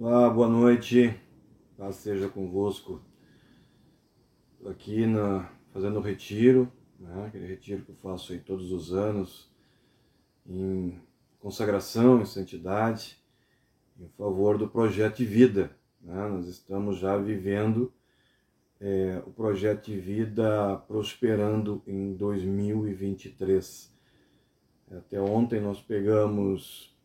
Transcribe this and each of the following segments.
Olá, boa noite. Paz seja convosco. Aqui na, fazendo o retiro, né? aquele retiro que eu faço aí todos os anos, em consagração, em santidade, em favor do projeto de vida. Né? Nós estamos já vivendo é, o projeto de vida prosperando em 2023. Até ontem nós pegamos,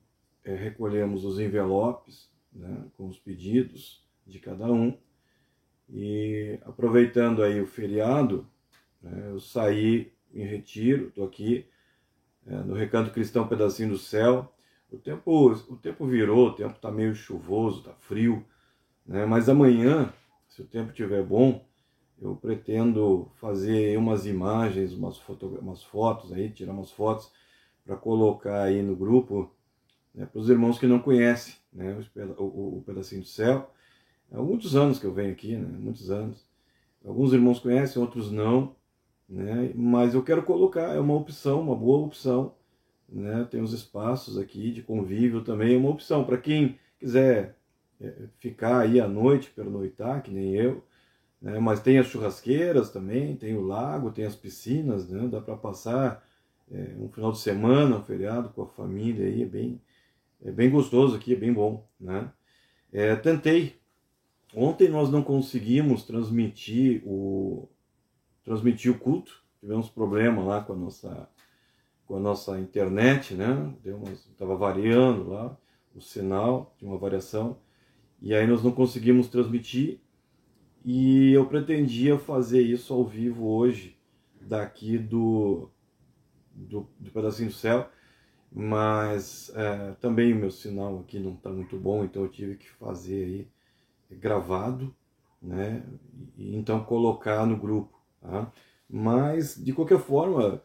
é, recolhemos os envelopes né, com os pedidos de cada um. E aproveitando aí o feriado, né, eu saí em retiro, estou aqui é, no Recanto Cristão Pedacinho do Céu. O tempo, o tempo virou, o tempo está meio chuvoso, está frio, né, mas amanhã, se o tempo estiver bom, eu pretendo fazer umas imagens, umas, umas fotos aí, tirar umas fotos para colocar aí no grupo né, para os irmãos que não conhecem né, o, o, o, pedacinho do céu. Há muitos anos que eu venho aqui, né, muitos anos. Alguns irmãos conhecem, outros não, né, mas eu quero colocar, é uma opção, uma boa opção. Né, tem uns espaços aqui de convívio também, é uma opção para quem quiser é, ficar aí à noite, pernoitar, que nem eu. Né, mas tem as churrasqueiras também, tem o lago, tem as piscinas, né, dá para passar é, um final de semana, um feriado com a família aí, é bem, é bem gostoso aqui, é bem bom, né? É, tentei. Ontem nós não conseguimos transmitir o transmitir o culto. Tivemos problema lá com a nossa com a nossa internet, né? Deu umas, tava variando lá o sinal, tinha uma variação. E aí nós não conseguimos transmitir. E eu pretendia fazer isso ao vivo hoje, daqui do do, do pedacinho do céu mas é, também o meu sinal aqui não está muito bom, então eu tive que fazer aí gravado, né? E, então colocar no grupo, tá? Mas de qualquer forma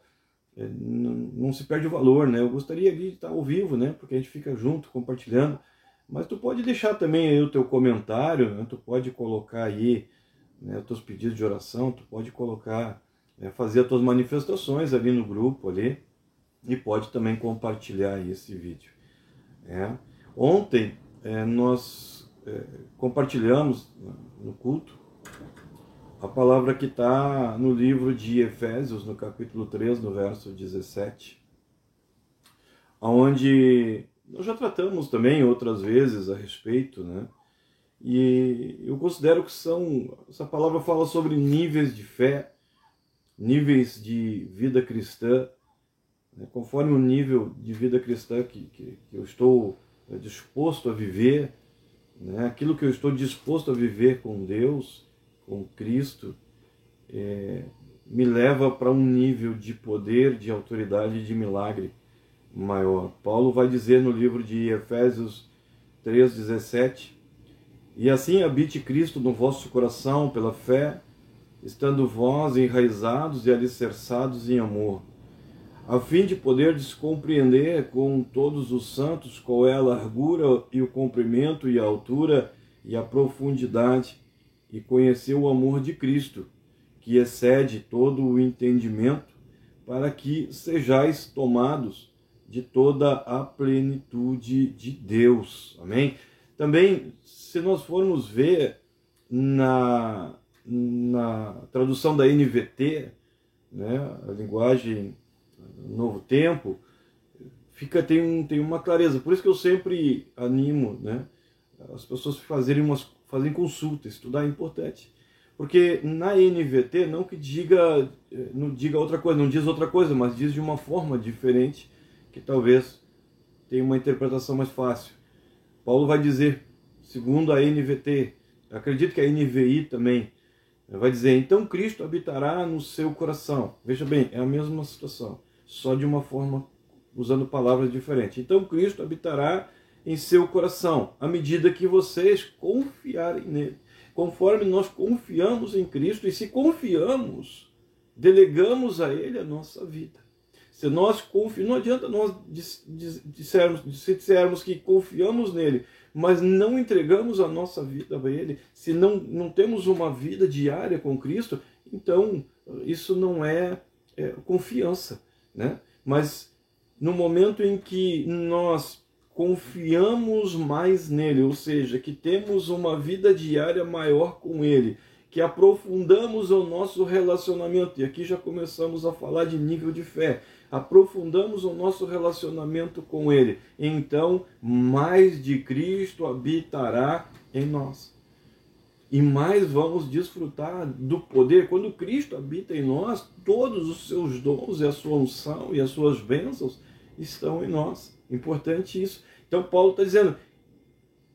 é, não, não, se perde o valor, né? Eu gostaria de estar ao vivo, né? Porque a gente fica junto compartilhando, mas tu pode deixar também aí o teu comentário, né? Tu pode colocar aí né, os teus pedidos de oração, tu pode colocar, é, fazer as tuas manifestações ali no grupo ali e pode também compartilhar esse vídeo. É. Ontem é, nós é, compartilhamos no culto a palavra que está no livro de Efésios, no capítulo 3, no verso 17, onde nós já tratamos também outras vezes a respeito, né? E eu considero que são. Essa palavra fala sobre níveis de fé, níveis de vida cristã, conforme o nível de vida cristã que, que, que eu estou é, disposto a viver, né, aquilo que eu estou disposto a viver com Deus, com Cristo, é, me leva para um nível de poder, de autoridade, de milagre maior. Paulo vai dizer no livro de Efésios 3,17: E assim habite Cristo no vosso coração pela fé, estando vós enraizados e alicerçados em amor a fim de poder descompreender com todos os santos qual é a largura e o comprimento e a altura e a profundidade, e conhecer o amor de Cristo, que excede todo o entendimento, para que sejais tomados de toda a plenitude de Deus. Amém? Também, se nós formos ver na, na tradução da NVT, né, a linguagem novo tempo, fica tem, um, tem uma clareza. Por isso que eu sempre animo né, as pessoas fazerem umas fazem consulta, estudar é importante. Porque na NVT não que diga não diga outra coisa, não diz outra coisa, mas diz de uma forma diferente que talvez tenha uma interpretação mais fácil. Paulo vai dizer, segundo a NVT, acredito que a NVI também vai dizer, então Cristo habitará no seu coração. Veja bem, é a mesma situação só de uma forma usando palavras diferentes. Então Cristo habitará em seu coração à medida que vocês confiarem nele. Conforme nós confiamos em Cristo e se confiamos, delegamos a ele a nossa vida. Se nós confiamos, não adianta nós dissermos, se dissermos que confiamos nele, mas não entregamos a nossa vida a ele, se não, não temos uma vida diária com Cristo, então isso não é, é confiança né? Mas no momento em que nós confiamos mais nele, ou seja, que temos uma vida diária maior com ele, que aprofundamos o nosso relacionamento, e aqui já começamos a falar de nível de fé, aprofundamos o nosso relacionamento com ele, então mais de Cristo habitará em nós. E mais vamos desfrutar do poder. Quando Cristo habita em nós, todos os seus dons e a sua unção e as suas bênçãos estão em nós. Importante isso. Então Paulo está dizendo,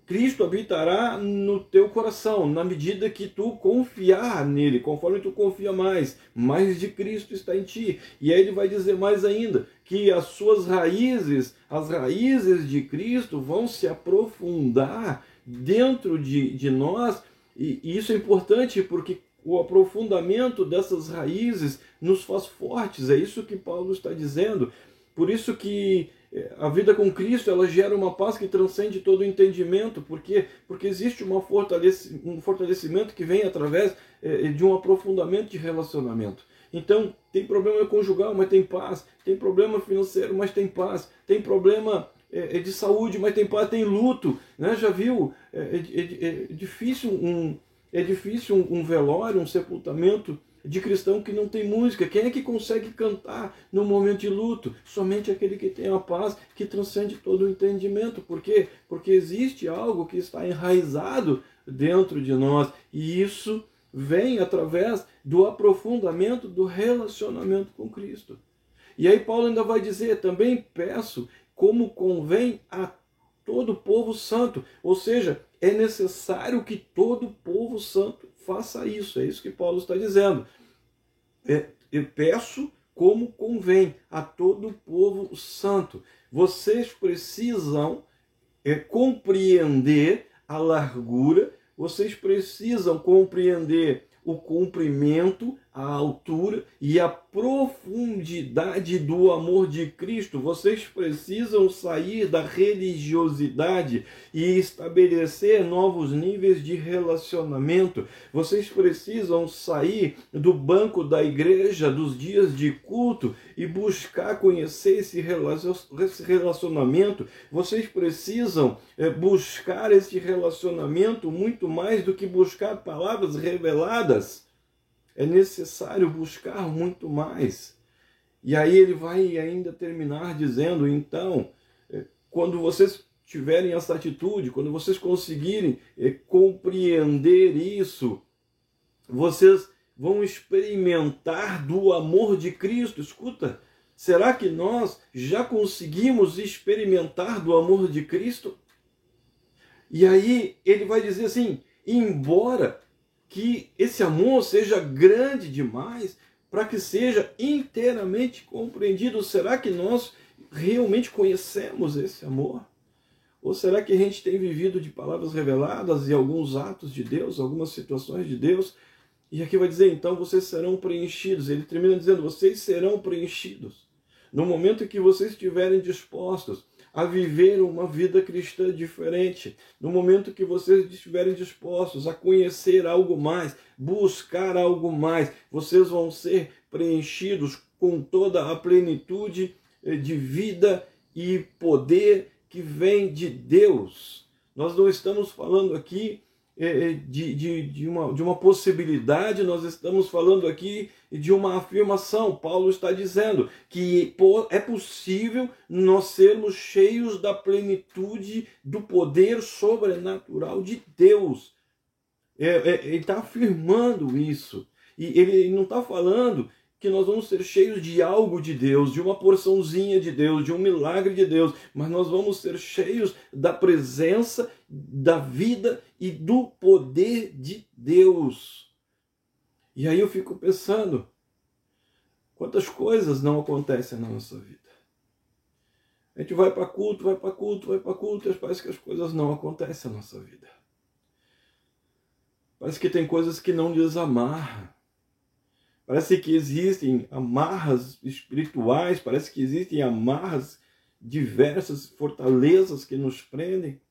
Cristo habitará no teu coração, na medida que tu confiar nele, conforme tu confia mais, mais de Cristo está em ti. E aí ele vai dizer mais ainda, que as suas raízes, as raízes de Cristo vão se aprofundar dentro de, de nós, e, e isso é importante porque o aprofundamento dessas raízes nos faz fortes, é isso que Paulo está dizendo. Por isso que a vida com Cristo ela gera uma paz que transcende todo o entendimento, porque porque existe uma fortalece, um fortalecimento que vem através é, de um aprofundamento de relacionamento. Então tem problema conjugal, mas tem paz. Tem problema financeiro, mas tem paz. Tem problema é, de saúde, mas tem paz. Tem luto, né? Já viu? É, é, é difícil um é difícil um, um velório, um sepultamento de cristão que não tem música. Quem é que consegue cantar no momento de luto? Somente aquele que tem a paz que transcende todo o entendimento. Por quê? Porque existe algo que está enraizado dentro de nós e isso vem através do aprofundamento do relacionamento com Cristo. E aí Paulo ainda vai dizer: também peço como convém a todo povo santo. Ou seja, é necessário que todo povo santo faça isso. É isso que Paulo está dizendo. É, eu peço como convém a todo povo santo. Vocês precisam é, compreender a largura, vocês precisam compreender o comprimento, a altura e a profundidade do amor de Cristo. Vocês precisam sair da religiosidade e estabelecer novos níveis de relacionamento. Vocês precisam sair do banco da igreja, dos dias de culto e buscar conhecer esse relacionamento. Vocês precisam eh, buscar esse relacionamento muito mais do que buscar palavras reveladas é necessário buscar muito mais. E aí ele vai ainda terminar dizendo: então, é, quando vocês tiverem essa atitude, quando vocês conseguirem é, compreender isso, vocês vão experimentar do amor de Cristo. Escuta, será que nós já conseguimos experimentar do amor de Cristo? E aí ele vai dizer assim: embora que esse amor seja grande demais para que seja inteiramente compreendido. Será que nós realmente conhecemos esse amor? Ou será que a gente tem vivido de palavras reveladas e alguns atos de Deus, algumas situações de Deus? E aqui vai dizer, então vocês serão preenchidos. Ele termina dizendo, vocês serão preenchidos. No momento que vocês estiverem dispostos a viver uma vida cristã diferente. No momento que vocês estiverem dispostos a conhecer algo mais, buscar algo mais, vocês vão ser preenchidos com toda a plenitude eh, de vida e poder que vem de Deus. Nós não estamos falando aqui de, de, de, uma, de uma possibilidade, nós estamos falando aqui de uma afirmação. Paulo está dizendo que é possível nós sermos cheios da plenitude do poder sobrenatural de Deus. É, é, ele está afirmando isso. E ele não está falando que nós vamos ser cheios de algo de Deus, de uma porçãozinha de Deus, de um milagre de Deus, mas nós vamos ser cheios da presença, da vida e do poder de Deus. E aí eu fico pensando, quantas coisas não acontecem na nossa vida. A gente vai para culto, vai para culto, vai para culto, e parece que as coisas não acontecem na nossa vida. Parece que tem coisas que não desamarram. Parece que existem amarras espirituais, parece que existem amarras diversas, fortalezas que nos prendem.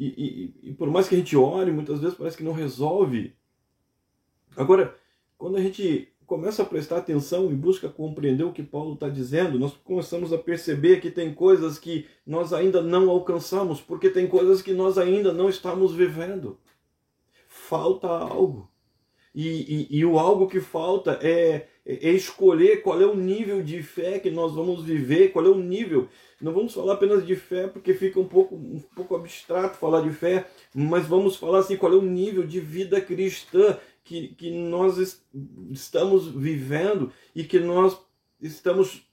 E, e, e, por mais que a gente ore, muitas vezes parece que não resolve. Agora, quando a gente começa a prestar atenção e busca compreender o que Paulo está dizendo, nós começamos a perceber que tem coisas que nós ainda não alcançamos, porque tem coisas que nós ainda não estamos vivendo. Falta algo. E, e, e o algo que falta é, é escolher qual é o nível de fé que nós vamos viver, qual é o nível. Não vamos falar apenas de fé, porque fica um pouco, um pouco abstrato falar de fé, mas vamos falar assim, qual é o nível de vida cristã que, que nós estamos vivendo e que nós estamos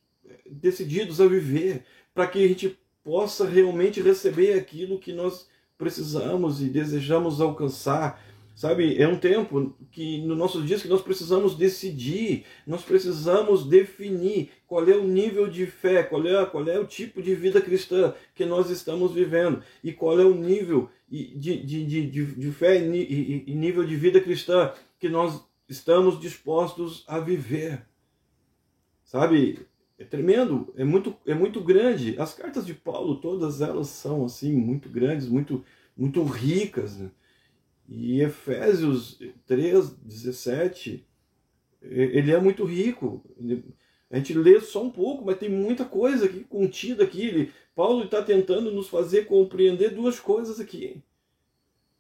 decididos a viver, para que a gente possa realmente receber aquilo que nós precisamos e desejamos alcançar. Sabe, é um tempo que no nossos dias que nós precisamos decidir, nós precisamos definir qual é o nível de fé, qual é, qual é o tipo de vida cristã que nós estamos vivendo e qual é o nível de, de, de, de, de fé e nível de vida cristã que nós estamos dispostos a viver. Sabe, é tremendo, é muito, é muito grande. As cartas de Paulo, todas elas são assim, muito grandes, muito, muito ricas. Né? E Efésios 3, 17, ele é muito rico. A gente lê só um pouco, mas tem muita coisa aqui contida aqui. Ele, Paulo está tentando nos fazer compreender duas coisas aqui.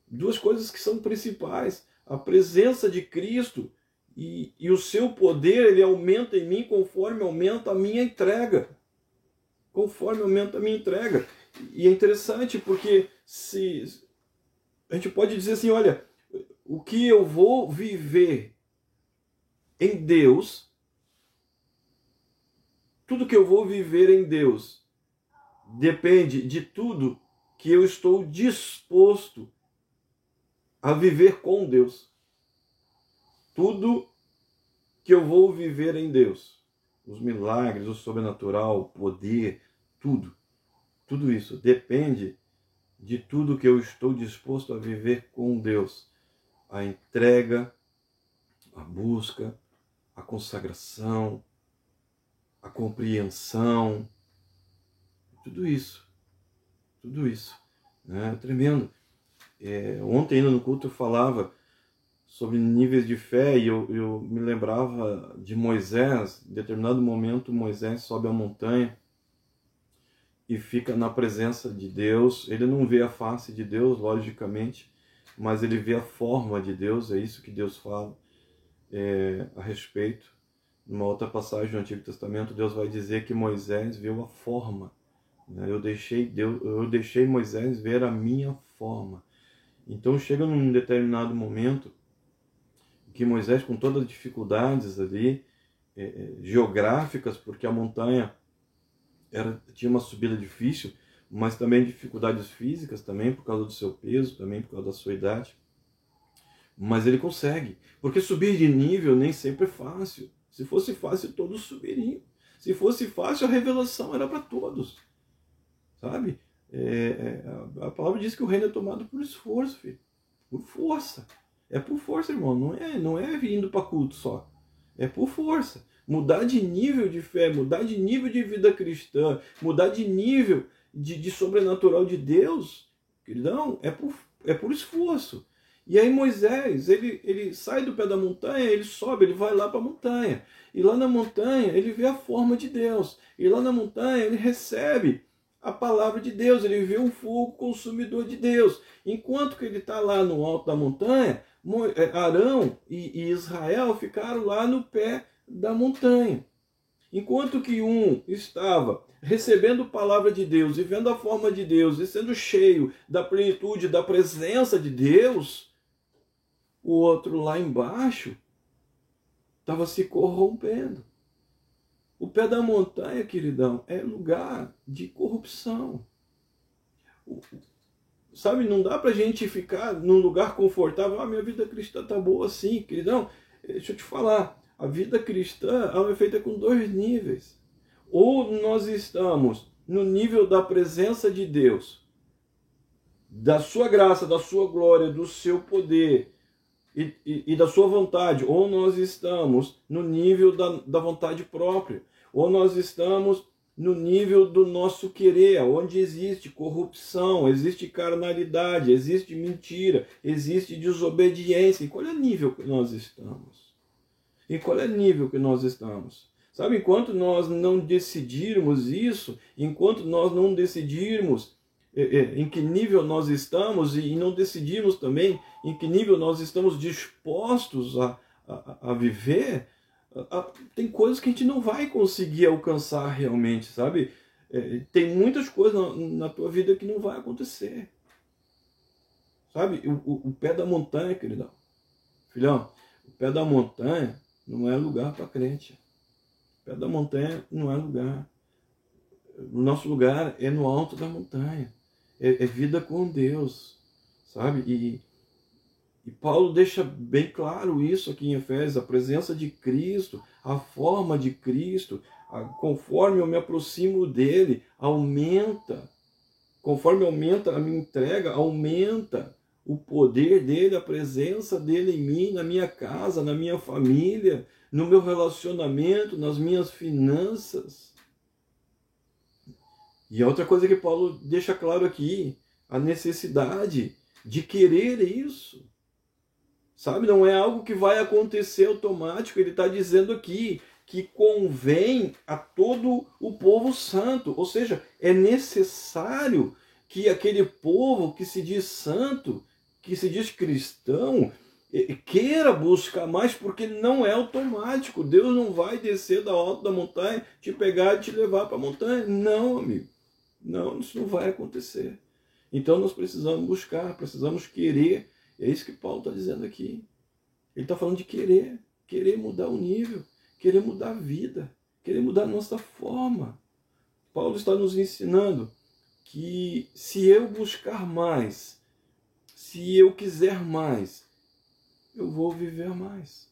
Duas coisas que são principais. A presença de Cristo e, e o seu poder, ele aumenta em mim conforme aumenta a minha entrega. Conforme aumenta a minha entrega. E é interessante porque se a gente pode dizer assim, olha, o que eu vou viver em Deus, tudo que eu vou viver em Deus depende de tudo que eu estou disposto a viver com Deus. Tudo que eu vou viver em Deus, os milagres, o sobrenatural, o poder, tudo, tudo isso depende de tudo que eu estou disposto a viver com Deus. A entrega, a busca, a consagração, a compreensão, tudo isso. Tudo isso. Né? Tremendo. É, ontem, ainda no culto, eu falava sobre níveis de fé e eu, eu me lembrava de Moisés. Em determinado momento, Moisés sobe a montanha e fica na presença de Deus. Ele não vê a face de Deus, logicamente, mas ele vê a forma de Deus, é isso que Deus fala é, a respeito. Numa outra passagem do Antigo Testamento, Deus vai dizer que Moisés viu a forma. Né? Eu, deixei Deus, eu deixei Moisés ver a minha forma. Então chega num determinado momento que Moisés, com todas as dificuldades ali, é, é geográficas, porque a montanha era, tinha uma subida difícil, mas também dificuldades físicas também por causa do seu peso, também por causa da sua idade. Mas ele consegue, porque subir de nível nem sempre é fácil. Se fosse fácil, todos subiriam. Se fosse fácil, a revelação era para todos. Sabe? É, é, a palavra diz que o reino é tomado por esforço, filho. Por força. É por força, irmão. Não é, não é vindo para culto só. É por força mudar de nível de fé, mudar de nível de vida cristã, mudar de nível de, de sobrenatural de Deus, não, é por, é por esforço. E aí Moisés, ele, ele sai do pé da montanha, ele sobe, ele vai lá para a montanha. E lá na montanha ele vê a forma de Deus. E lá na montanha ele recebe a palavra de Deus, ele vê um fogo consumidor de Deus. Enquanto que ele está lá no alto da montanha, é, Arão e Israel ficaram lá no pé da montanha. Enquanto que um estava recebendo a palavra de Deus e vendo a forma de Deus e sendo cheio da plenitude da presença de Deus, o outro lá embaixo estava se corrompendo. O pé da montanha, queridão, é lugar de corrupção. Sabe, não dá para a gente ficar num lugar confortável. Ah, minha vida cristã tá boa assim, queridão. Deixa eu te falar. A vida cristã é feita com dois níveis. Ou nós estamos no nível da presença de Deus, da sua graça, da sua glória, do seu poder e, e, e da sua vontade, ou nós estamos no nível da, da vontade própria, ou nós estamos no nível do nosso querer, onde existe corrupção, existe carnalidade, existe mentira, existe desobediência. Em qual é o nível que nós estamos? Em qual é nível que nós estamos? Sabe, enquanto nós não decidirmos isso, enquanto nós não decidirmos é, é, em que nível nós estamos e não decidimos também em que nível nós estamos dispostos a, a, a viver, a, tem coisas que a gente não vai conseguir alcançar realmente, sabe? É, tem muitas coisas na, na, tua vida que não vai acontecer. Sabe? O, o, o pé da montanha, queridão. Filhão, o pé da montanha não é lugar para crente. Pé da montanha não é lugar. O nosso lugar é no alto da montanha. É, é vida com Deus, sabe? E, e Paulo deixa bem claro isso aqui em Efésios, a presença de Cristo, a forma de Cristo, a, conforme eu me aproximo dele, aumenta. Conforme aumenta a minha entrega, aumenta o poder dele, a presença dele em mim, na minha casa, na minha família, no meu relacionamento, nas minhas finanças. E outra coisa que Paulo deixa claro aqui, a necessidade de querer isso. Sabe, não é algo que vai acontecer automático, ele está dizendo aqui que convém a todo o povo santo, ou seja, é necessário que aquele povo que se diz santo, que se diz cristão, queira buscar mais, porque não é automático. Deus não vai descer da alta da montanha, te pegar e te levar para a montanha. Não, amigo. Não, isso não vai acontecer. Então nós precisamos buscar, precisamos querer. É isso que Paulo está dizendo aqui. Ele está falando de querer, querer mudar o nível, querer mudar a vida, querer mudar a nossa forma. Paulo está nos ensinando que se eu buscar mais, se eu quiser mais, eu vou viver mais.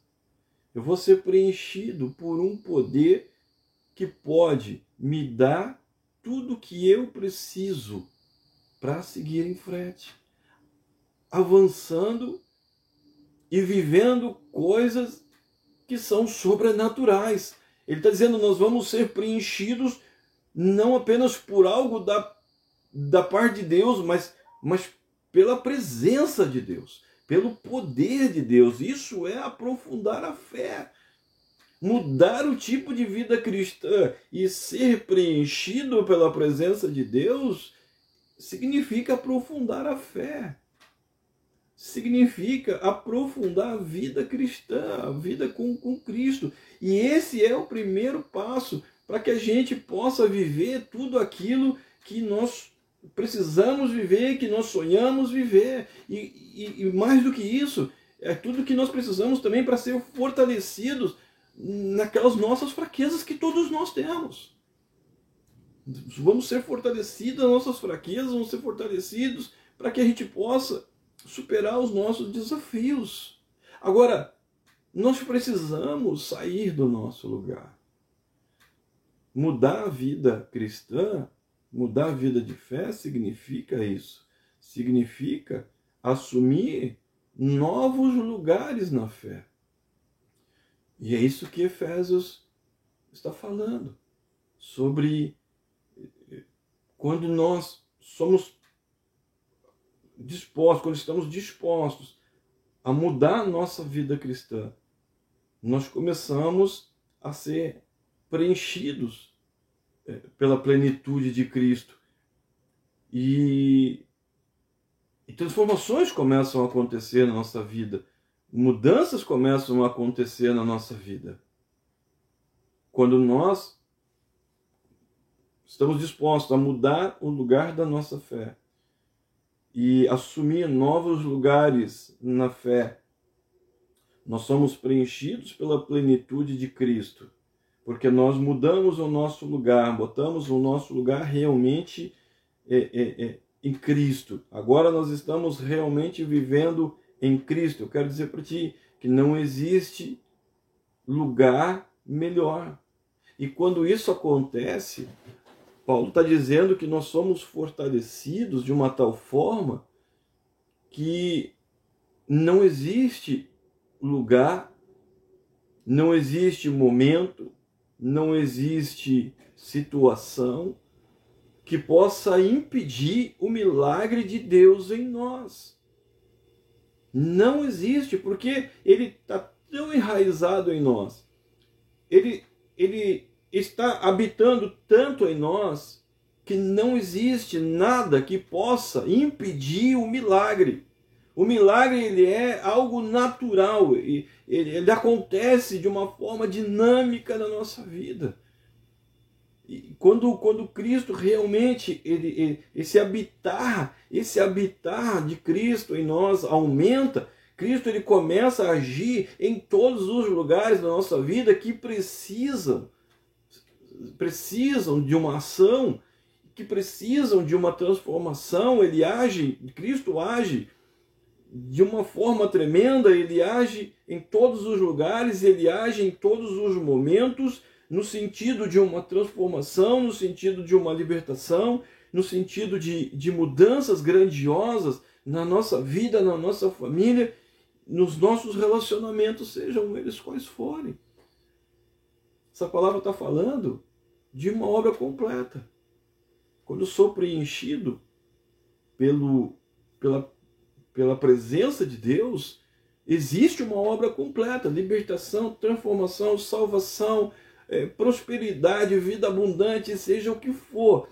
Eu vou ser preenchido por um poder que pode me dar tudo que eu preciso para seguir em frente, avançando e vivendo coisas que são sobrenaturais. Ele está dizendo: nós vamos ser preenchidos não apenas por algo da, da parte de Deus, mas, mas pela presença de Deus pelo poder de Deus. Isso é aprofundar a fé. Mudar o tipo de vida cristã e ser preenchido pela presença de Deus significa aprofundar a fé. Significa aprofundar a vida cristã, a vida com, com Cristo. E esse é o primeiro passo para que a gente possa viver tudo aquilo que nós precisamos viver, que nós sonhamos viver. E, e, e mais do que isso, é tudo que nós precisamos também para ser fortalecidos naquelas nossas fraquezas que todos nós temos. Vamos ser fortalecidos nas nossas fraquezas, vamos ser fortalecidos para que a gente possa superar os nossos desafios. Agora, nós precisamos sair do nosso lugar. Mudar a vida cristã Mudar a vida de fé significa isso. Significa assumir novos lugares na fé. E é isso que Efésios está falando. Sobre quando nós somos dispostos, quando estamos dispostos a mudar a nossa vida cristã, nós começamos a ser preenchidos pela plenitude de Cristo. E, e transformações começam a acontecer na nossa vida, mudanças começam a acontecer na nossa vida. Quando nós estamos dispostos a mudar o lugar da nossa fé e assumir novos lugares na fé, nós somos preenchidos pela plenitude de Cristo porque nós mudamos o nosso lugar, botamos o nosso lugar realmente é, é, é, em Cristo. Agora nós estamos realmente vivendo em Cristo. Eu quero dizer para ti que não existe lugar melhor. E quando isso acontece, Paulo está dizendo que nós somos fortalecidos de uma tal forma que não existe lugar, não existe momento, não existe situação que possa impedir o milagre de Deus em nós. Não existe, porque ele está tão enraizado em nós. Ele, ele está habitando tanto em nós que não existe nada que possa impedir o milagre. O milagre ele é algo natural, ele, ele acontece de uma forma dinâmica na nossa vida. E quando, quando Cristo realmente, ele, ele, esse habitar, esse habitar de Cristo em nós aumenta, Cristo ele começa a agir em todos os lugares da nossa vida que precisam precisam de uma ação, que precisam de uma transformação, ele age, Cristo age de uma forma tremenda, ele age em todos os lugares, ele age em todos os momentos, no sentido de uma transformação, no sentido de uma libertação, no sentido de, de mudanças grandiosas na nossa vida, na nossa família, nos nossos relacionamentos, sejam eles quais forem. Essa palavra está falando de uma obra completa. Quando eu sou preenchido pelo, pela, pela presença de Deus, existe uma obra completa: libertação, transformação, salvação, é, prosperidade, vida abundante, seja o que for.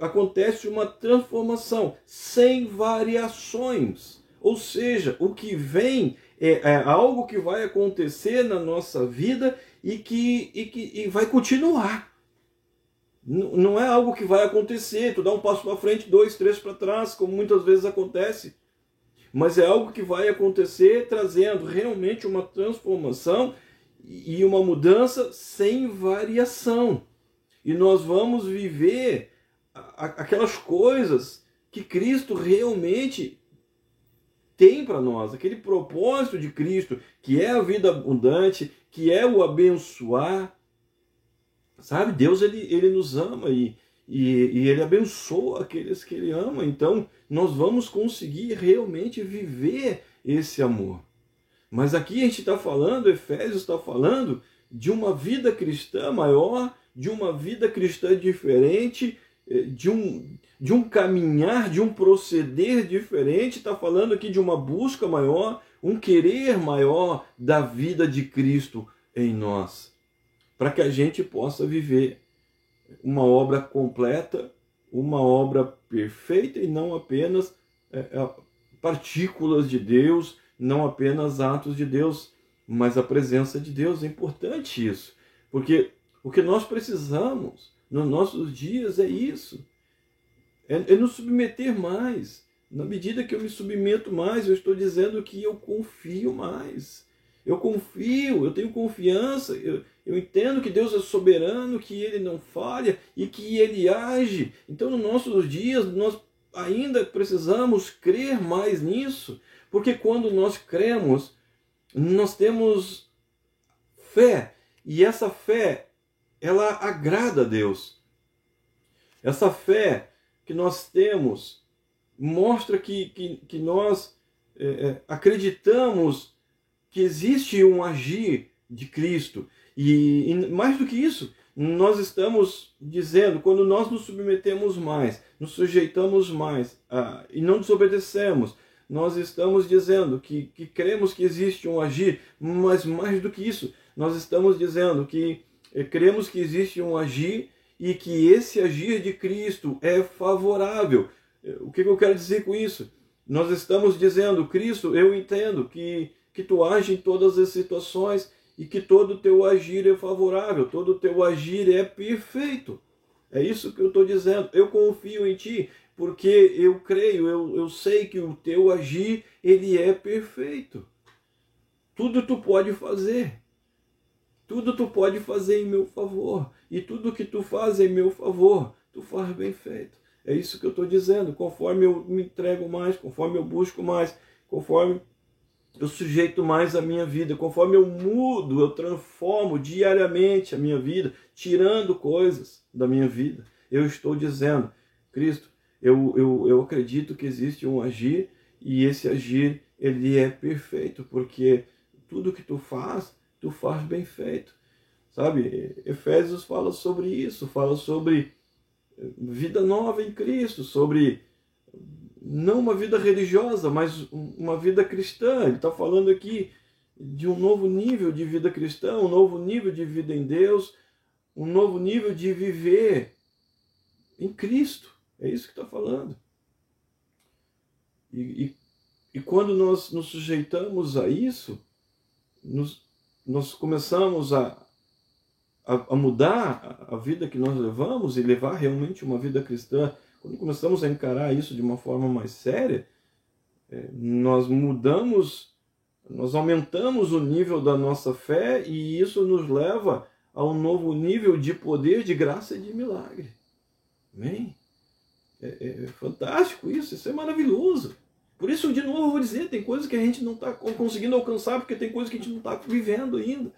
Acontece uma transformação sem variações. Ou seja, o que vem é, é algo que vai acontecer na nossa vida e que, e que e vai continuar. Não é algo que vai acontecer, tu dá um passo para frente, dois, três para trás, como muitas vezes acontece. Mas é algo que vai acontecer trazendo realmente uma transformação e uma mudança sem variação. E nós vamos viver aquelas coisas que Cristo realmente tem para nós, aquele propósito de Cristo, que é a vida abundante, que é o abençoar. Sabe, Deus ele, ele nos ama e, e, e ele abençoa aqueles que ele ama. Então, nós vamos conseguir realmente viver esse amor. Mas aqui a gente está falando, Efésios está falando de uma vida cristã maior, de uma vida cristã diferente, eh, de um, de um caminhar, de um proceder diferente, está falando aqui de uma busca maior, um querer maior da vida de Cristo em nós, para que a gente possa viver uma obra completa, uma obra perfeita e não apenas é, partículas de Deus, não apenas atos de Deus, mas a presença de Deus. É importante isso, porque o que nós precisamos nos nossos dias é isso: é, é nos submeter mais. Na medida que eu me submeto mais, eu estou dizendo que eu confio mais. Eu confio, eu tenho confiança, eu, eu entendo que Deus é soberano, que Ele não falha e que Ele age. Então, nos nossos dias, nós ainda precisamos crer mais nisso, porque quando nós cremos, nós temos fé, e essa fé, ela agrada a Deus. Essa fé que nós temos mostra que, que, que nós é, acreditamos que existe um agir de Cristo. E, e, mais do que isso, nós estamos dizendo, quando nós nos submetemos mais, nos sujeitamos mais ah, e não desobedecemos, nós estamos dizendo que, que cremos que existe um agir, mas mais do que isso, nós estamos dizendo que eh, cremos que existe um agir e que esse agir de Cristo é favorável. Eh, o que eu quero dizer com isso? Nós estamos dizendo, Cristo, eu entendo que, que tu age em todas as situações e que todo o teu agir é favorável, todo o teu agir é perfeito. É isso que eu estou dizendo. Eu confio em ti porque eu creio, eu, eu sei que o teu agir, ele é perfeito. Tudo tu pode fazer. Tudo tu pode fazer em meu favor. E tudo que tu faz em meu favor, tu faz bem feito. É isso que eu estou dizendo. Conforme eu me entrego mais, conforme eu busco mais, conforme eu sujeito mais a minha vida, conforme eu mudo, eu transformo diariamente a minha vida, tirando coisas da minha vida. Eu estou dizendo, Cristo, eu, eu, eu acredito que existe um agir e esse agir ele é perfeito, porque tudo que tu faz, tu faz bem feito. Sabe? Efésios fala sobre isso, fala sobre vida nova em Cristo, sobre não uma vida religiosa, mas uma vida cristã. Ele está falando aqui de um novo nível de vida cristã, um novo nível de vida em Deus, um novo nível de viver em Cristo. É isso que está falando. E, e, e, quando nós nos sujeitamos a isso, nos, nós começamos a, a, a mudar a, a vida que nós levamos e levar realmente uma vida cristã, quando começamos a encarar isso de uma forma mais séria, é, nós mudamos, nós aumentamos o nível da nossa fé e isso nos leva a um novo nível de poder, de graça e de milagre. Amém? É, é fantástico isso, isso é maravilhoso. Por isso, de novo, eu vou dizer, tem coisas que a gente não está conseguindo alcançar, porque tem coisas que a gente não está vivendo ainda.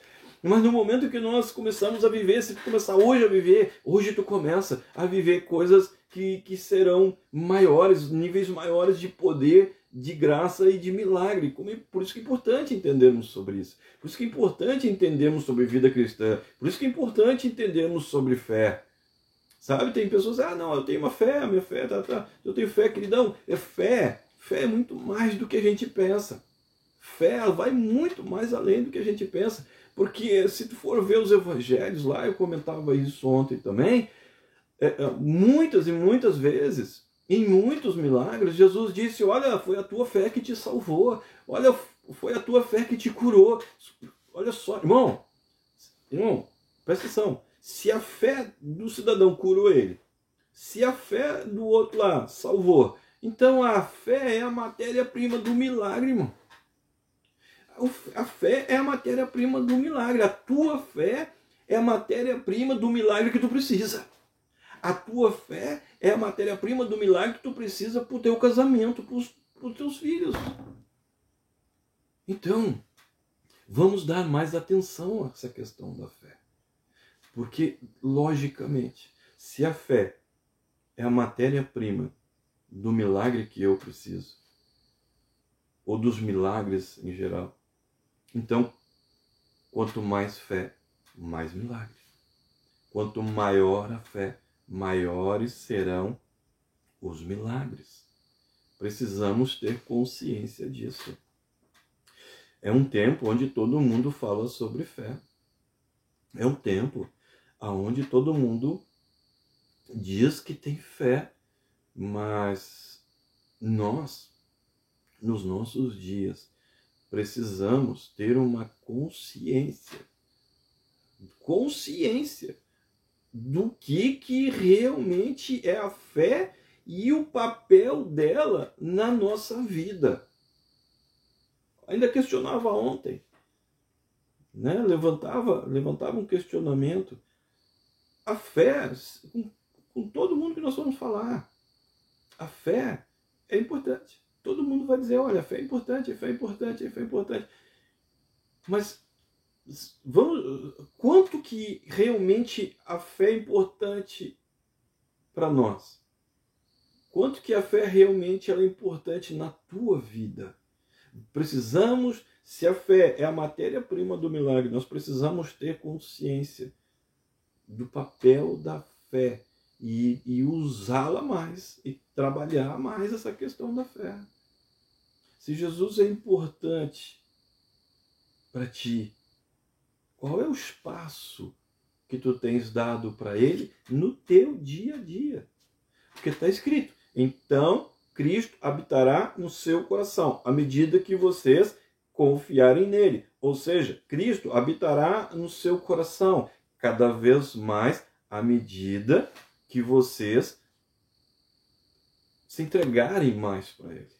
Mas no momento que nós começamos a viver, se tu começar hoje a viver, hoje tu começa a viver coisas que, que serão maiores, níveis maiores de poder, de graça e de milagre. É, por isso que é importante entendermos sobre isso. Por isso que é importante entendermos sobre vida cristã. Por isso que é importante entendermos sobre fé. Sabe, tem pessoas, ah, não, eu tenho uma fé, minha fé, tá, tá, eu tenho fé, queridão. É fé Fé é muito mais do que a gente pensa. Fé vai muito mais além do que a gente pensa. Porque se tu for ver os evangelhos lá, eu comentava isso ontem também, é, é, muitas e muitas vezes, em muitos milagres, Jesus disse: Olha, foi a tua fé que te salvou, olha, foi a tua fé que te curou. Olha só, irmão, irmão, presta atenção. Se a fé do cidadão curou ele, se a fé do outro lá salvou, então a fé é a matéria-prima do milagre, irmão. A fé é a matéria-prima do milagre. A tua fé é a matéria-prima do milagre que tu precisa. A tua fé é a matéria-prima do milagre que tu precisa para o teu casamento, para os teus filhos. Então, vamos dar mais atenção a essa questão da fé. Porque, logicamente, se a fé é a matéria-prima do milagre que eu preciso, ou dos milagres em geral. Então, quanto mais fé, mais milagre. Quanto maior a fé, maiores serão os milagres. Precisamos ter consciência disso. É um tempo onde todo mundo fala sobre fé. É um tempo onde todo mundo diz que tem fé mas nós, nos nossos dias, precisamos ter uma consciência, consciência do que, que realmente é a fé e o papel dela na nossa vida. Ainda questionava ontem, né? levantava, levantava um questionamento. A fé, com, com todo mundo que nós vamos falar, a fé é importante. Todo mundo vai dizer, olha, fé é importante, fé é importante, fé é importante. Mas vamos, quanto que realmente a fé é importante para nós? Quanto que a fé realmente é importante na tua vida? Precisamos, se a fé é a matéria-prima do milagre, nós precisamos ter consciência do papel da fé e, e usá-la mais e trabalhar mais essa questão da fé. Se Jesus é importante para ti, qual é o espaço que tu tens dado para ele no teu dia a dia? Porque está escrito: então Cristo habitará no seu coração, à medida que vocês confiarem nele. Ou seja, Cristo habitará no seu coração cada vez mais à medida que vocês se entregarem mais para Ele.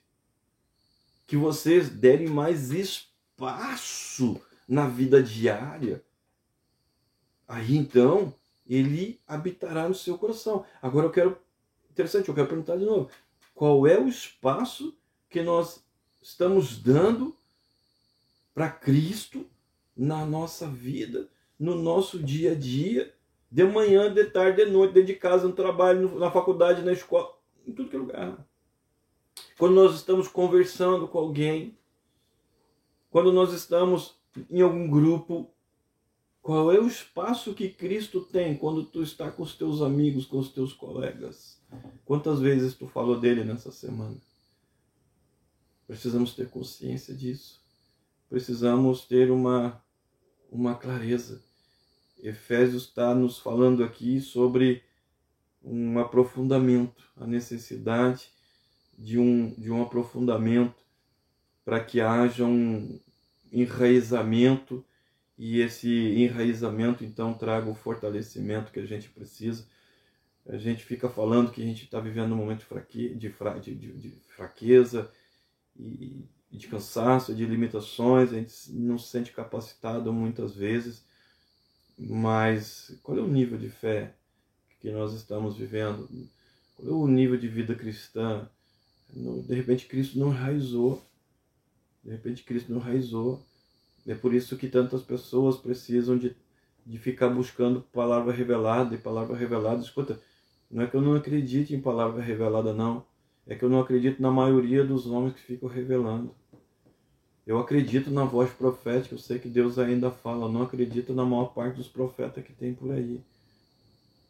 Que vocês derem mais espaço na vida diária. Aí então, Ele habitará no seu coração. Agora eu quero, interessante, eu quero perguntar de novo: qual é o espaço que nós estamos dando para Cristo na nossa vida, no nosso dia a dia? De manhã, de tarde, de noite, dentro de casa, no trabalho, na faculdade, na escola, em tudo que é lugar. Quando nós estamos conversando com alguém, quando nós estamos em algum grupo, qual é o espaço que Cristo tem quando tu está com os teus amigos, com os teus colegas? Quantas vezes tu falou dele nessa semana? Precisamos ter consciência disso. precisamos ter uma, uma clareza. Efésios está nos falando aqui sobre um aprofundamento, a necessidade de um, de um aprofundamento para que haja um enraizamento e esse enraizamento então traga o fortalecimento que a gente precisa. A gente fica falando que a gente está vivendo um momento de, fra... de, de, de fraqueza e de cansaço, de limitações, a gente não se sente capacitado muitas vezes, mas qual é o nível de fé que nós estamos vivendo? Qual é o nível de vida cristã? De repente Cristo não enraizou, de repente Cristo não enraizou, é por isso que tantas pessoas precisam de, de ficar buscando palavra revelada e palavra revelada. Escuta, não é que eu não acredite em palavra revelada, não. É que eu não acredito na maioria dos homens que ficam revelando. Eu acredito na voz profética, eu sei que Deus ainda fala, eu não acredito na maior parte dos profetas que tem por aí.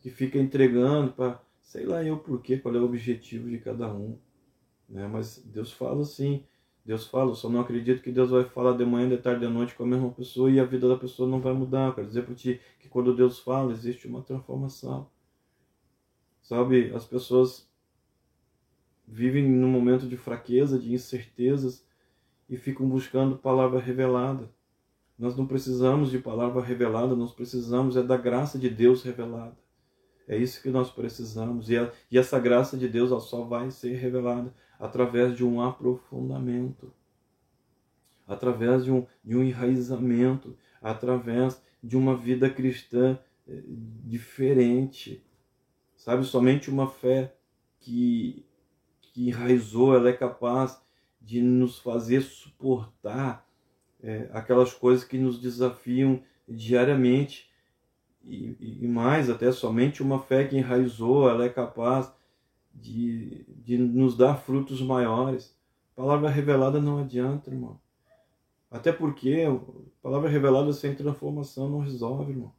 Que fica entregando para, sei lá eu porquê, qual é o objetivo de cada um. Né? Mas Deus fala assim, Deus fala, só não acredito que Deus vai falar de manhã, de tarde, de noite com a mesma pessoa e a vida da pessoa não vai mudar. Quero dizer para ti que quando Deus fala, existe uma transformação. Sabe, as pessoas vivem num momento de fraqueza, de incertezas e ficam buscando palavra revelada. Nós não precisamos de palavra revelada, nós precisamos é da graça de Deus revelada. É isso que nós precisamos. E, a, e essa graça de Deus só vai ser revelada através de um aprofundamento, através de um, de um enraizamento, através de uma vida cristã eh, diferente. Sabe, somente uma fé que que enraizou, ela é capaz de nos fazer suportar é, aquelas coisas que nos desafiam diariamente. E, e, mais, até somente uma fé que enraizou, ela é capaz de, de nos dar frutos maiores. palavra revelada não adianta, irmão. Até porque palavra revelada sem transformação não resolve, irmão.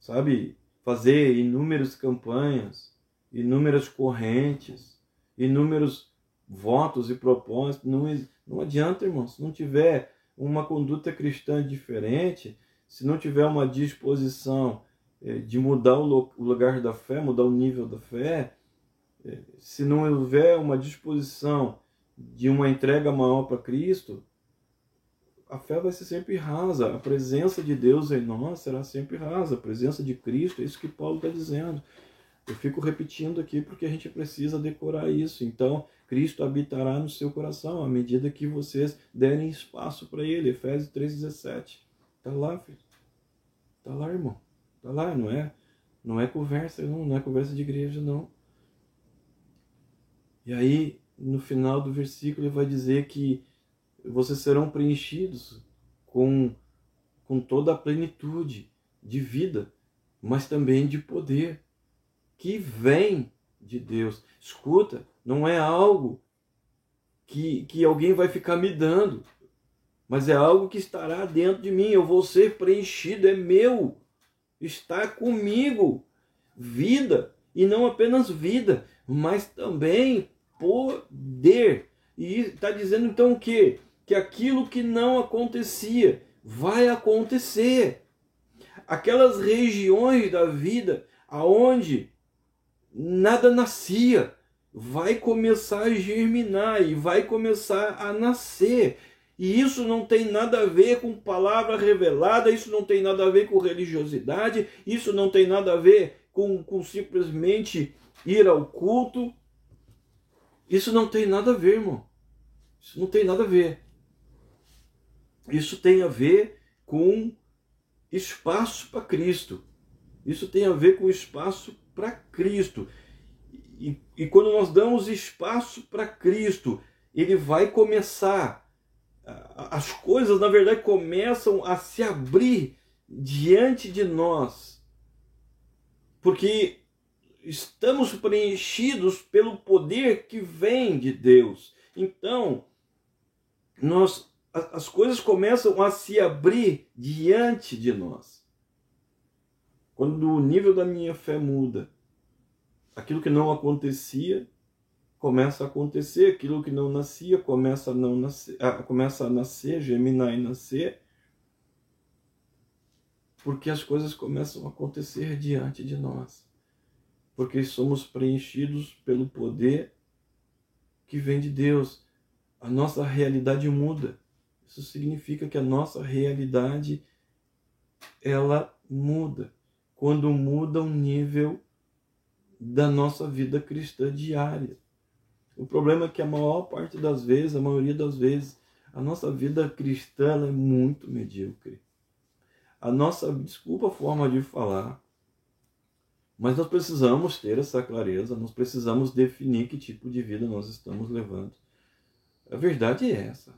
Sabe, fazer inúmeras campanhas, inúmeras correntes, inúmeros votos e propósitos. Não, não adianta, irmão, se não tiver uma conduta cristã diferente, se não tiver uma disposição eh, de mudar o lugar da fé, mudar o nível da fé, se não houver uma disposição de uma entrega maior para Cristo, a fé vai ser sempre rasa. A presença de Deus em nós será sempre rasa. A presença de Cristo, é isso que Paulo está dizendo. Eu fico repetindo aqui porque a gente precisa decorar isso. Então, Cristo habitará no seu coração à medida que vocês derem espaço para Ele. Efésios 3,17. Está lá, filho. Está lá, irmão. Está lá, não é? Não é conversa, não, não é conversa de igreja, não. E aí, no final do versículo, ele vai dizer que vocês serão preenchidos com, com toda a plenitude de vida, mas também de poder que vem de Deus. Escuta, não é algo que, que alguém vai ficar me dando, mas é algo que estará dentro de mim. Eu vou ser preenchido, é meu, está comigo. Vida, e não apenas vida, mas também poder. E está dizendo então o quê? Que aquilo que não acontecia vai acontecer. Aquelas regiões da vida aonde nada nascia. Vai começar a germinar e vai começar a nascer. E isso não tem nada a ver com palavra revelada, isso não tem nada a ver com religiosidade, isso não tem nada a ver com, com simplesmente ir ao culto. Isso não tem nada a ver, irmão. Isso não tem nada a ver. Isso tem a ver com espaço para Cristo. Isso tem a ver com espaço para Cristo. E, e quando nós damos espaço para Cristo, ele vai começar, as coisas na verdade começam a se abrir diante de nós, porque estamos preenchidos pelo poder que vem de Deus. Então, nós as coisas começam a se abrir diante de nós. Quando o nível da minha fé muda, aquilo que não acontecia começa a acontecer, aquilo que não nascia começa a não nascer, começa a nascer, germinar e nascer, porque as coisas começam a acontecer diante de nós. Porque somos preenchidos pelo poder que vem de Deus. A nossa realidade muda. Isso significa que a nossa realidade ela muda. Quando muda o nível da nossa vida cristã diária. O problema é que a maior parte das vezes, a maioria das vezes, a nossa vida cristã é muito medíocre. A nossa, desculpa a forma de falar, mas nós precisamos ter essa clareza, nós precisamos definir que tipo de vida nós estamos levando. A verdade é essa.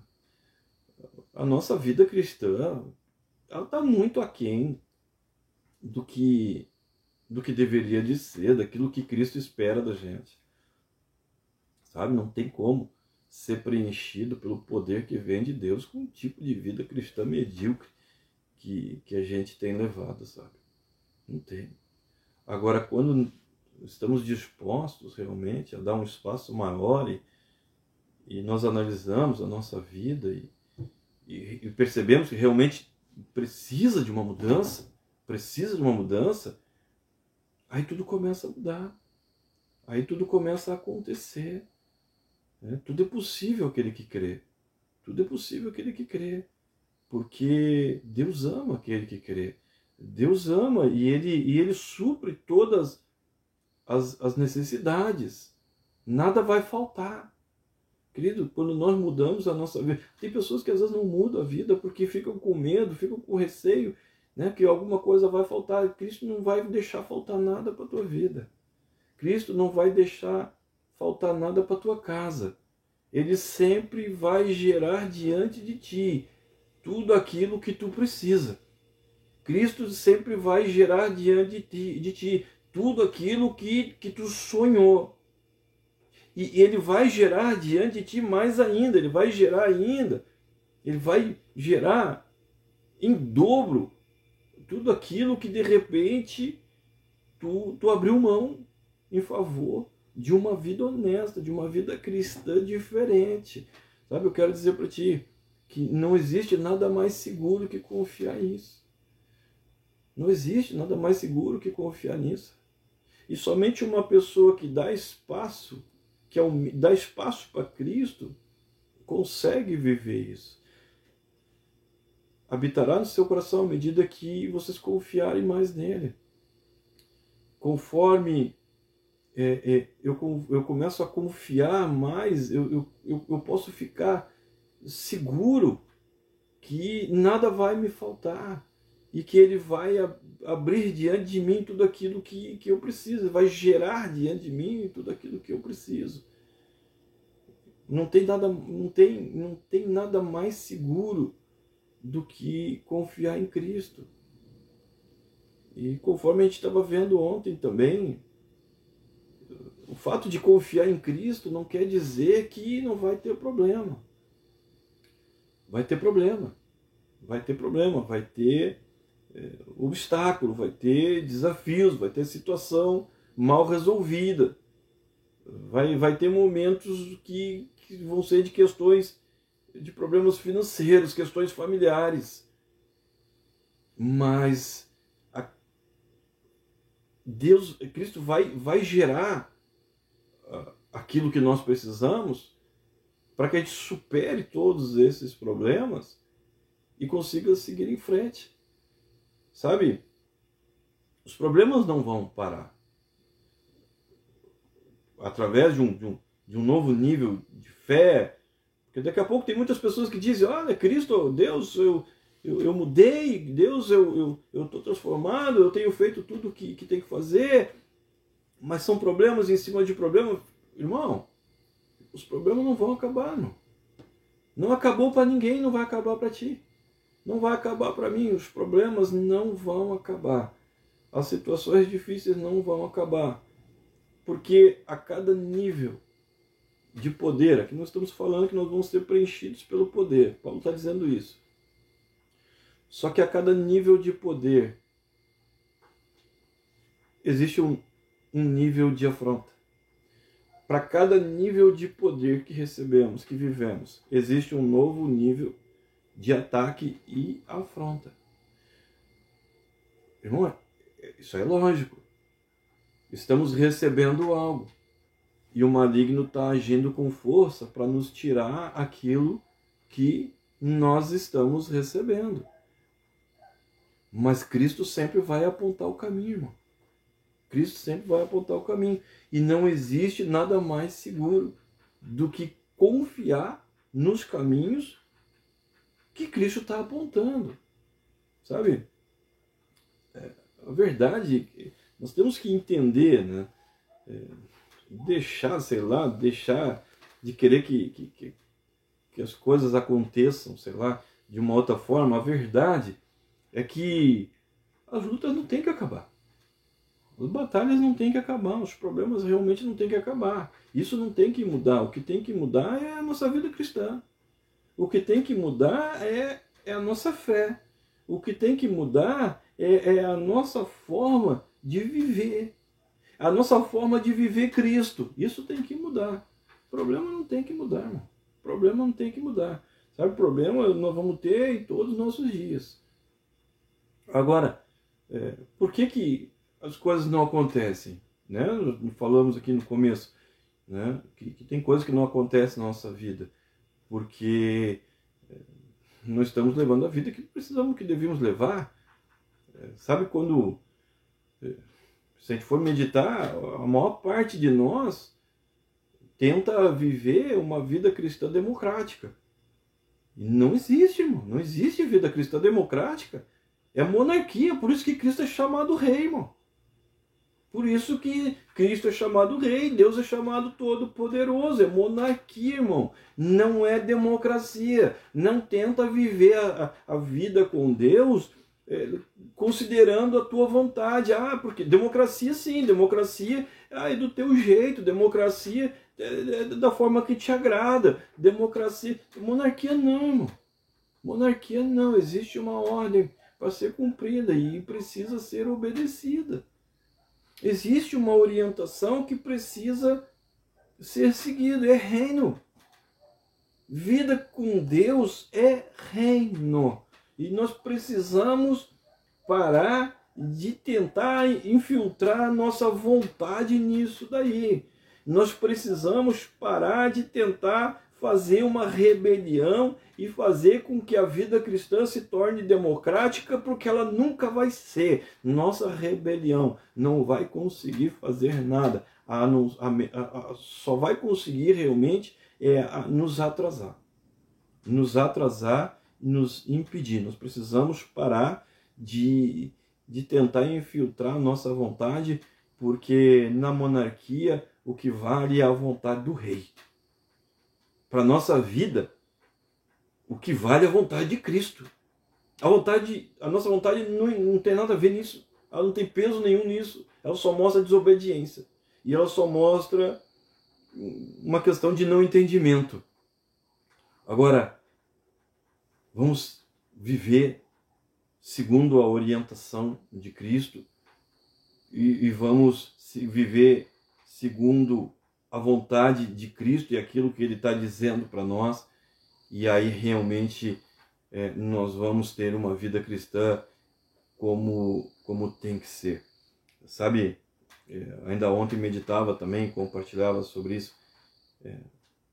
A nossa vida cristã está muito aquém do que do que deveria de ser, daquilo que Cristo espera da gente. Sabe? Não tem como ser preenchido pelo poder que vem de Deus com um tipo de vida cristã medíocre que, que a gente tem levado, sabe? Não tem. Agora, quando estamos dispostos realmente a dar um espaço maior e, e nós analisamos a nossa vida e, e, e percebemos que realmente precisa de uma mudança, precisa de uma mudança, aí tudo começa a mudar. Aí tudo começa a acontecer. Né? Tudo é possível aquele que crê. Tudo é possível aquele que crê. Porque Deus ama aquele que crê. Deus ama e ele, e ele supre todas as, as necessidades. Nada vai faltar. Querido, quando nós mudamos a nossa vida, tem pessoas que às vezes não mudam a vida porque ficam com medo, ficam com receio, né, que alguma coisa vai faltar. Cristo não vai deixar faltar nada para a tua vida. Cristo não vai deixar faltar nada para a tua casa. Ele sempre vai gerar diante de ti tudo aquilo que tu precisa. Cristo sempre vai gerar diante de ti, de ti tudo aquilo que, que tu sonhou. E ele vai gerar diante de ti mais ainda, ele vai gerar ainda, ele vai gerar em dobro tudo aquilo que de repente tu, tu abriu mão em favor de uma vida honesta, de uma vida cristã diferente. Sabe, eu quero dizer para ti que não existe nada mais seguro que confiar nisso. Não existe nada mais seguro que confiar nisso. E somente uma pessoa que dá espaço que é dá espaço para Cristo, consegue viver isso. Habitará no seu coração à medida que vocês confiarem mais nele. Conforme é, é, eu, eu começo a confiar mais, eu, eu, eu posso ficar seguro que nada vai me faltar e que ele vai abrir diante de mim tudo aquilo que, que eu preciso, vai gerar diante de mim tudo aquilo que eu preciso. Não tem nada, não tem, não tem nada mais seguro do que confiar em Cristo. E conforme a gente estava vendo ontem também, o fato de confiar em Cristo não quer dizer que não vai ter problema. Vai ter problema. Vai ter problema, vai ter é, obstáculo, vai ter desafios, vai ter situação mal resolvida. Vai, vai ter momentos que, que vão ser de questões de problemas financeiros, questões familiares. Mas Deus, Cristo vai, vai gerar aquilo que nós precisamos para que a gente supere todos esses problemas e consiga seguir em frente. Sabe? Os problemas não vão parar. Através de um, de um, de um novo nível de fé, porque daqui a pouco tem muitas pessoas que dizem: Olha, Cristo, Deus, eu, eu, eu mudei, Deus, eu estou eu, transformado, eu tenho feito tudo o que, que tem que fazer, mas são problemas em cima de problemas. Irmão, os problemas não vão acabar, não. Não acabou para ninguém, não vai acabar para ti. Não vai acabar para mim, os problemas não vão acabar. As situações difíceis não vão acabar. Porque a cada nível de poder, aqui nós estamos falando que nós vamos ser preenchidos pelo poder. Paulo está dizendo isso. Só que a cada nível de poder existe um, um nível de afronta. para cada nível de poder que recebemos, que vivemos, existe um novo nível de ataque e afronta. Irmão, isso é lógico. Estamos recebendo algo. E o maligno está agindo com força para nos tirar aquilo que nós estamos recebendo. Mas Cristo sempre vai apontar o caminho, irmão. Cristo sempre vai apontar o caminho. E não existe nada mais seguro do que confiar nos caminhos que Cristo está apontando. Sabe? É, a verdade, nós temos que entender, né? É, deixar, sei lá, deixar de querer que, que, que as coisas aconteçam, sei lá, de uma outra forma. A verdade é que as lutas não têm que acabar. As batalhas não têm que acabar, os problemas realmente não têm que acabar. Isso não tem que mudar. O que tem que mudar é a nossa vida cristã. O que tem que mudar é, é a nossa fé. O que tem que mudar é, é a nossa forma de viver. A nossa forma de viver Cristo. Isso tem que mudar. O problema não tem que mudar, irmão. O problema não tem que mudar. Sabe, o problema nós vamos ter em todos os nossos dias. Agora, é, por que, que as coisas não acontecem? Né? Falamos aqui no começo né? que, que tem coisas que não acontecem na nossa vida porque é, não estamos levando a vida que precisamos, que devíamos levar. É, sabe quando, é, se a gente for meditar, a maior parte de nós tenta viver uma vida cristã democrática. E não existe, irmão. Não existe vida cristã democrática. É monarquia, por isso que Cristo é chamado rei, irmão. Por isso que Cristo é chamado rei, Deus é chamado todo-poderoso, é monarquia, irmão. Não é democracia. Não tenta viver a, a vida com Deus é, considerando a tua vontade. Ah, porque democracia sim, democracia ah, é do teu jeito, democracia é, é da forma que te agrada. Democracia. Monarquia não, irmão. Monarquia não. Existe uma ordem para ser cumprida e precisa ser obedecida. Existe uma orientação que precisa ser seguida, é reino. Vida com Deus é reino. E nós precisamos parar de tentar infiltrar nossa vontade nisso daí. Nós precisamos parar de tentar fazer uma rebelião e fazer com que a vida cristã se torne democrática, porque ela nunca vai ser. Nossa rebelião não vai conseguir fazer nada, a, a, a, só vai conseguir realmente é, nos atrasar. Nos atrasar nos impedir. Nós precisamos parar de, de tentar infiltrar nossa vontade, porque na monarquia o que vale é a vontade do rei para a nossa vida, o que vale é a vontade de Cristo. A vontade, a nossa vontade não, não tem nada a ver nisso. Ela não tem peso nenhum nisso. Ela só mostra desobediência. E ela só mostra uma questão de não entendimento. Agora, vamos viver segundo a orientação de Cristo e, e vamos viver segundo a vontade de Cristo e aquilo que Ele está dizendo para nós, e aí realmente é, nós vamos ter uma vida cristã como, como tem que ser. Sabe, é, ainda ontem meditava também, compartilhava sobre isso. É,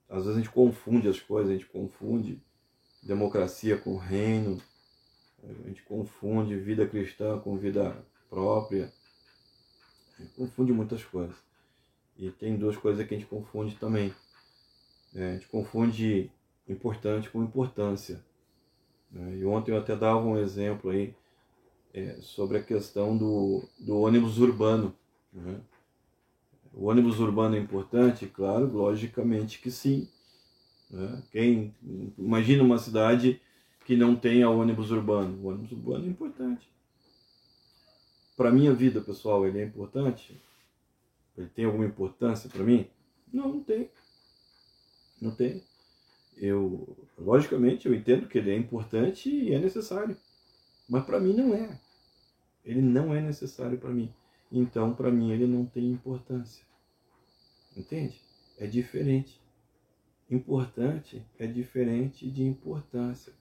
às vezes a gente confunde as coisas, a gente confunde democracia com reino, a gente confunde vida cristã com vida própria, confunde muitas coisas. E tem duas coisas que a gente confunde também. É, a gente confunde importante com importância. Né? E ontem eu até dava um exemplo aí é, sobre a questão do, do ônibus urbano. Né? O ônibus urbano é importante? Claro, logicamente que sim. Né? Quem imagina uma cidade que não tenha ônibus urbano? O ônibus urbano é importante. Para minha vida, pessoal, ele é importante? Ele tem alguma importância para mim? Não, não tem. Não tem. Eu, logicamente, eu entendo que ele é importante e é necessário. Mas para mim não é. Ele não é necessário para mim. Então, para mim, ele não tem importância. Entende? é diferente. Importante é diferente de importância.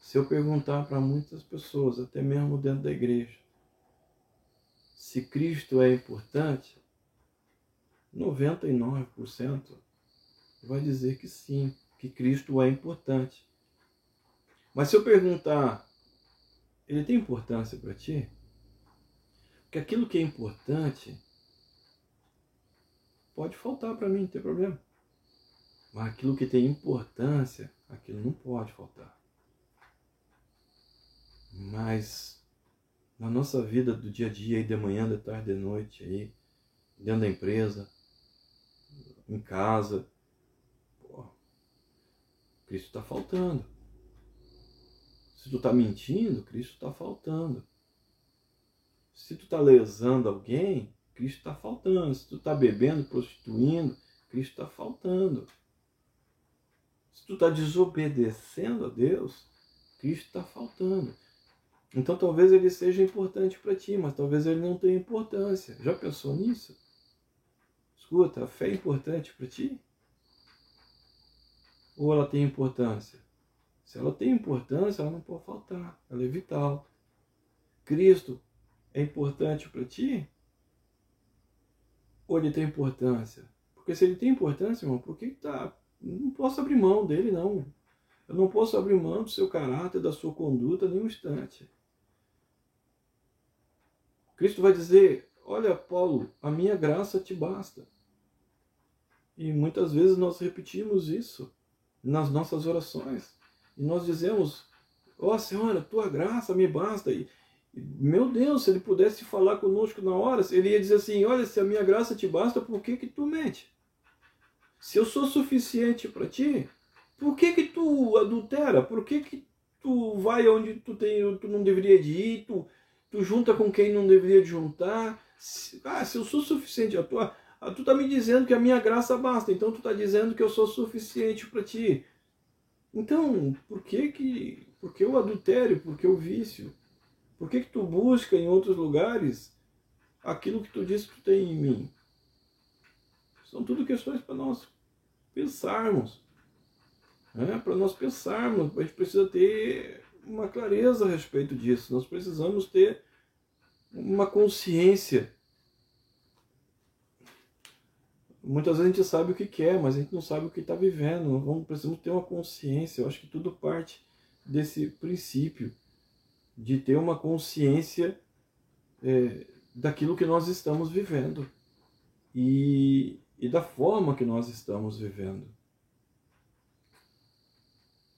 Se eu perguntar para muitas pessoas, até mesmo dentro da igreja, se Cristo é importante, 99% vai dizer que sim, que Cristo é importante. Mas se eu perguntar, ele tem importância para ti? Porque aquilo que é importante pode faltar para mim, não tem problema. Mas aquilo que tem importância, aquilo não pode faltar. Mas na nossa vida do dia a dia, aí de manhã, de tarde, de noite, aí, dentro da empresa, em casa, pô, Cristo está faltando. Se tu está mentindo, Cristo está faltando. Se tu está lesando alguém, Cristo está faltando. Se tu está bebendo, prostituindo, Cristo está faltando. Se tu está desobedecendo a Deus, Cristo está faltando. Então talvez ele seja importante para ti, mas talvez ele não tenha importância. Já pensou nisso? Escuta, a fé é importante para ti? Ou ela tem importância? Se ela tem importância, ela não pode faltar. Ela é vital. Cristo é importante para ti? Ou ele tem importância? Porque se ele tem importância, irmão, por que tá? Não posso abrir mão dele, não. Eu não posso abrir mão do seu caráter, da sua conduta, nem um instante. Cristo vai dizer: Olha, Paulo, a minha graça te basta. E muitas vezes nós repetimos isso nas nossas orações. E nós dizemos: Ó oh, Senhor, a tua graça me basta. E, meu Deus, se ele pudesse falar conosco na hora, ele ia dizer assim: Olha, se a minha graça te basta, por que, que tu mente? Se eu sou suficiente para ti, por que, que tu adultera? Por que, que tu vai onde tu, tem, tu não deveria de ir? Tu, tu junta com quem não deveria de juntar? Se, ah, se eu sou suficiente, a tua, tu tá me dizendo que a minha graça basta, então tu tá dizendo que eu sou suficiente para ti. Então, por que que, por que o adultério? Por que o vício? Por que que tu busca em outros lugares aquilo que tu diz que tu tem em mim? São tudo questões para nós pensarmos. Né? Para nós pensarmos, a gente precisa ter uma clareza a respeito disso. Nós precisamos ter uma consciência Muitas vezes a gente sabe o que quer, mas a gente não sabe o que está vivendo. Vamos, precisamos ter uma consciência. Eu acho que tudo parte desse princípio de ter uma consciência é, daquilo que nós estamos vivendo e, e da forma que nós estamos vivendo.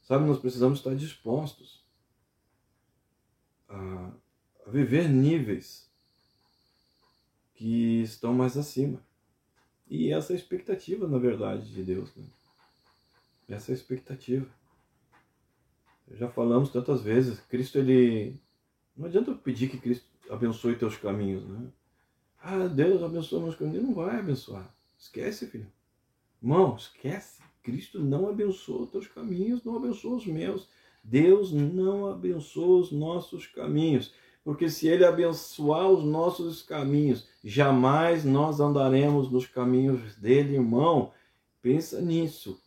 Sabe, nós precisamos estar dispostos a, a viver níveis que estão mais acima. E essa é a expectativa, na verdade, de Deus. Né? Essa é a expectativa. Já falamos tantas vezes, Cristo, ele. Não adianta pedir que Cristo abençoe teus caminhos, né? Ah, Deus abençoa meus caminhos. Ele não vai abençoar. Esquece, filho. Irmão, esquece. Cristo não abençoa teus caminhos, não abençoa os meus. Deus não abençoa os nossos caminhos porque se Ele abençoar os nossos caminhos, jamais nós andaremos nos caminhos dele, irmão. Pensa nisso.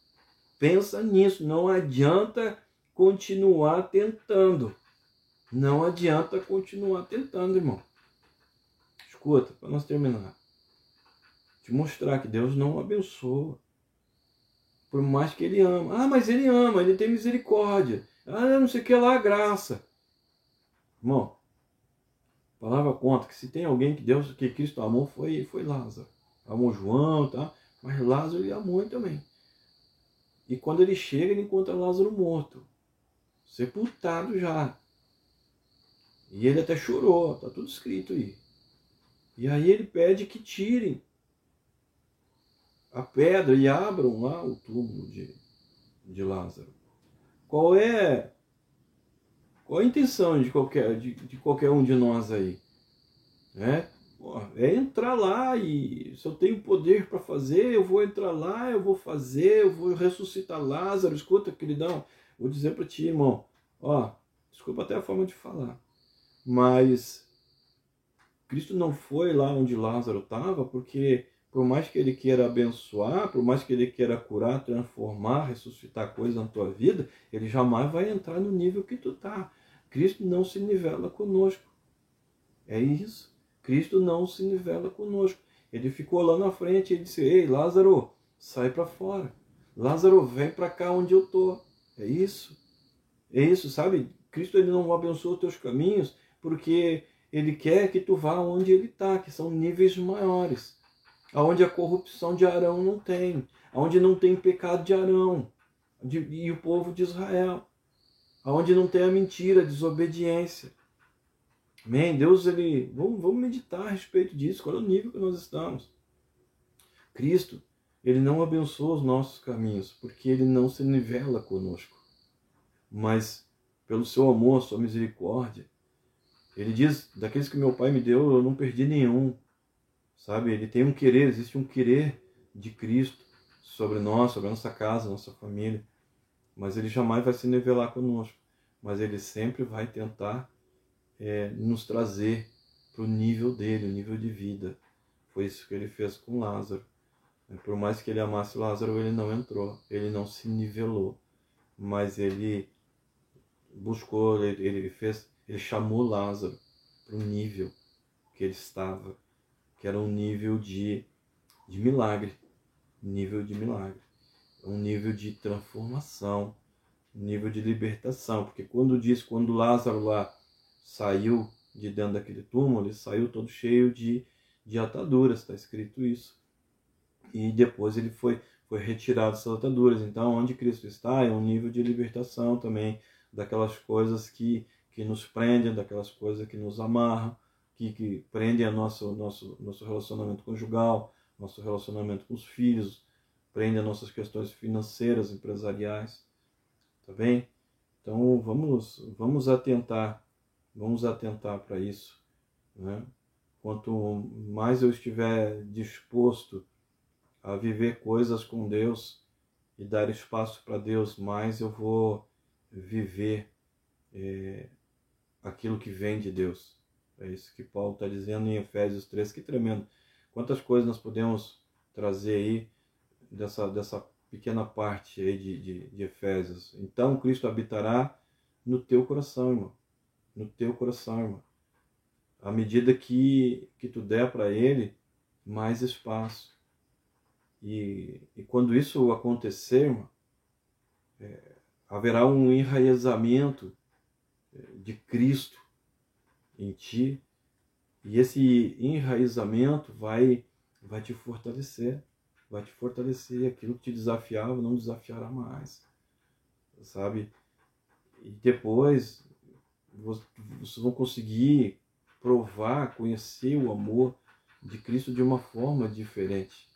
Pensa nisso. Não adianta continuar tentando. Não adianta continuar tentando, irmão. Escuta, para nós terminar. Te mostrar que Deus não abençoa. Por mais que Ele ama. Ah, mas Ele ama, Ele tem misericórdia. Ah, não sei o que lá, graça. Irmão, a palavra conta que se tem alguém que Deus, que Cristo amou, foi, foi Lázaro. Amou João, tá? Mas Lázaro ele amou também. E quando ele chega, ele encontra Lázaro morto, sepultado já. E ele até chorou, tá tudo escrito aí. E aí ele pede que tirem a pedra e abram lá o túmulo de, de Lázaro. Qual é qual a intenção de qualquer, de, de qualquer um de nós aí? Né? É entrar lá e se eu tenho poder para fazer, eu vou entrar lá, eu vou fazer, eu vou ressuscitar Lázaro. Escuta, queridão, vou dizer para ti, irmão, ó, desculpa até a forma de falar, mas Cristo não foi lá onde Lázaro estava porque por mais que ele queira abençoar, por mais que ele queira curar, transformar, ressuscitar coisas na tua vida, ele jamais vai entrar no nível que tu tá. Cristo não se nivela conosco. É isso. Cristo não se nivela conosco. Ele ficou lá na frente e disse: Ei, Lázaro, sai para fora. Lázaro, vem para cá onde eu tô. É isso. É isso, sabe? Cristo ele não abençoa os teus caminhos porque ele quer que tu vá onde ele está, que são níveis maiores. Aonde a corrupção de Arão não tem, aonde não tem pecado de Arão de, e o povo de Israel, aonde não tem a mentira, a desobediência. Amém? Deus, ele. Vamos, vamos meditar a respeito disso. Qual é o nível que nós estamos? Cristo, ele não abençoa os nossos caminhos, porque ele não se nivela conosco. Mas, pelo seu amor, sua misericórdia, ele diz: daqueles que meu pai me deu, eu não perdi nenhum. Sabe? Ele tem um querer, existe um querer de Cristo sobre nós, sobre a nossa casa, nossa família. Mas ele jamais vai se nivelar conosco. Mas ele sempre vai tentar é, nos trazer para o nível dele, o nível de vida. Foi isso que ele fez com Lázaro. Por mais que ele amasse Lázaro, ele não entrou, ele não se nivelou, mas ele buscou, ele, ele fez, ele chamou Lázaro para o nível que ele estava, que era um nível de, de milagre, nível de milagre, um nível de transformação, nível de libertação, porque quando diz, quando Lázaro lá saiu de dentro daquele túmulo, ele saiu todo cheio de, de ataduras, está escrito isso. E depois ele foi, foi retirado dessas ataduras. Então, onde Cristo está é um nível de libertação também daquelas coisas que, que nos prendem, daquelas coisas que nos amarram, que, que prendem a nosso, nosso, nosso relacionamento conjugal, nosso relacionamento com os filhos, prendem as nossas questões financeiras, empresariais. Tá bem? Então, vamos, vamos atentar Vamos atentar para isso. Né? Quanto mais eu estiver disposto a viver coisas com Deus e dar espaço para Deus, mais eu vou viver é, aquilo que vem de Deus. É isso que Paulo está dizendo em Efésios 3, que tremendo. Quantas coisas nós podemos trazer aí dessa, dessa pequena parte aí de, de, de Efésios. Então Cristo habitará no teu coração, irmão no teu coração, irmão. À medida que, que tu der para ele, mais espaço. E, e quando isso acontecer, irmão, é, haverá um enraizamento é, de Cristo em ti. E esse enraizamento vai, vai te fortalecer. Vai te fortalecer. Aquilo que te desafiava não desafiará mais. Sabe? E depois vocês vão conseguir provar, conhecer o amor de Cristo de uma forma diferente.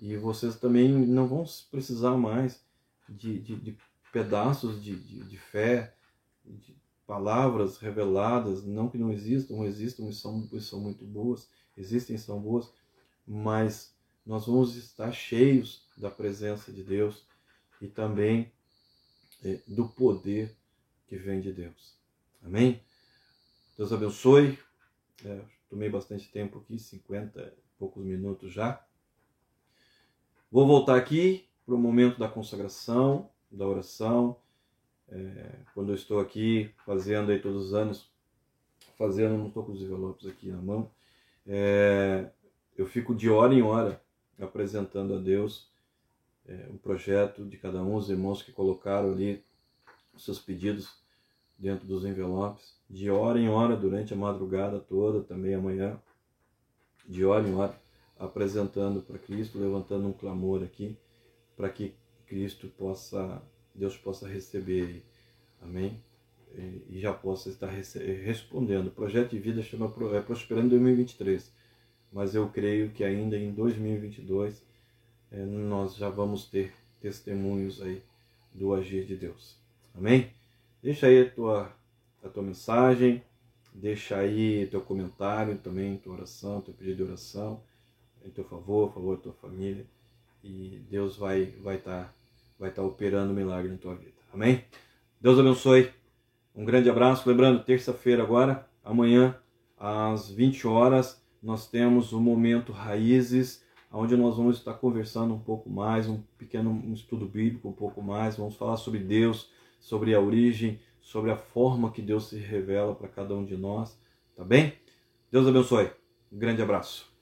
E vocês também não vão precisar mais de, de, de pedaços de, de, de, fé, de palavras reveladas, não que não existam, existam e são, e são muito boas, existem e são boas, mas nós vamos estar cheios da presença de Deus e também é, do poder que vem de Deus. Amém? Deus abençoe. É, tomei bastante tempo aqui, 50 e poucos minutos já. Vou voltar aqui para o momento da consagração, da oração. É, quando eu estou aqui fazendo aí todos os anos, fazendo, não estou com os envelopes aqui na mão, é, eu fico de hora em hora apresentando a Deus é, um projeto de cada um, os irmãos que colocaram ali seus pedidos dentro dos envelopes, de hora em hora, durante a madrugada toda, também amanhã, de hora em hora, apresentando para Cristo, levantando um clamor aqui, para que Cristo possa, Deus possa receber, amém? E já possa estar respondendo. O projeto de vida chama é Prosperando 2023, mas eu creio que ainda em 2022 é, nós já vamos ter testemunhos aí do agir de Deus. Amém? Deixa aí a tua, a tua mensagem, deixa aí teu comentário também, tua oração, teu pedido de oração, em teu favor, favor da tua família. E Deus vai vai estar tá, vai tá operando um milagre na tua vida. Amém? Deus abençoe. Um grande abraço. Lembrando, terça-feira agora, amanhã, às 20 horas, nós temos o Momento Raízes onde nós vamos estar conversando um pouco mais, um pequeno estudo bíblico um pouco mais, vamos falar sobre Deus, sobre a origem, sobre a forma que Deus se revela para cada um de nós, tá bem? Deus abençoe. Um grande abraço.